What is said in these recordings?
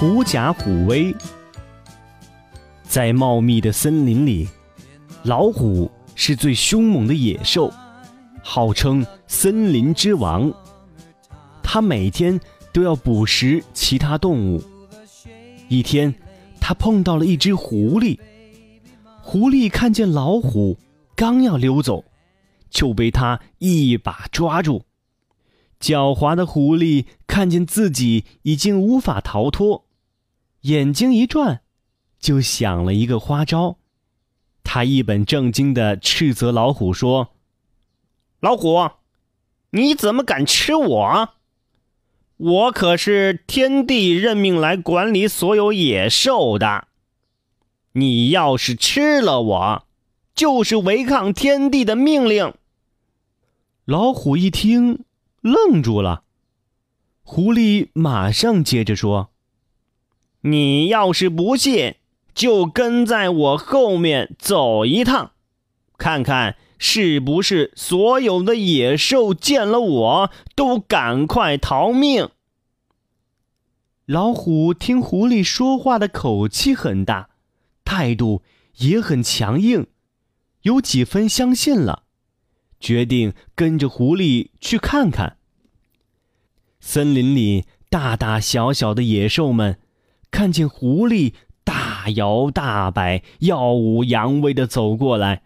狐假虎威，在茂密的森林里，老虎是最凶猛的野兽，号称森林之王。它每天都要捕食其他动物。一天，他碰到了一只狐狸。狐狸看见老虎，刚要溜走，就被他一把抓住。狡猾的狐狸看见自己已经无法逃脱，眼睛一转，就想了一个花招。他一本正经地斥责老虎说：“老虎，你怎么敢吃我？我可是天帝任命来管理所有野兽的。”你要是吃了我，就是违抗天地的命令。老虎一听，愣住了。狐狸马上接着说：“你要是不信，就跟在我后面走一趟，看看是不是所有的野兽见了我都赶快逃命。”老虎听狐狸说话的口气很大。态度也很强硬，有几分相信了，决定跟着狐狸去看看。森林里大大小小的野兽们，看见狐狸大摇大摆、耀武扬威的走过来，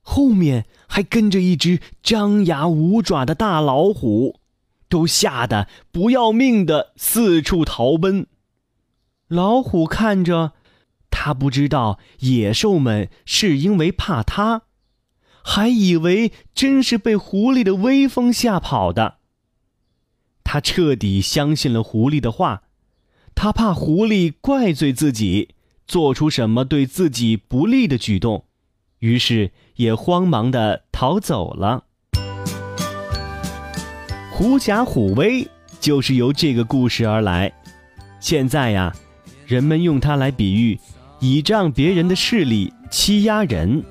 后面还跟着一只张牙舞爪的大老虎，都吓得不要命的四处逃奔。老虎看着。他不知道野兽们是因为怕他，还以为真是被狐狸的威风吓跑的。他彻底相信了狐狸的话，他怕狐狸怪罪自己，做出什么对自己不利的举动，于是也慌忙的逃走了。狐假虎威就是由这个故事而来，现在呀，人们用它来比喻。倚仗别人的势力欺压人。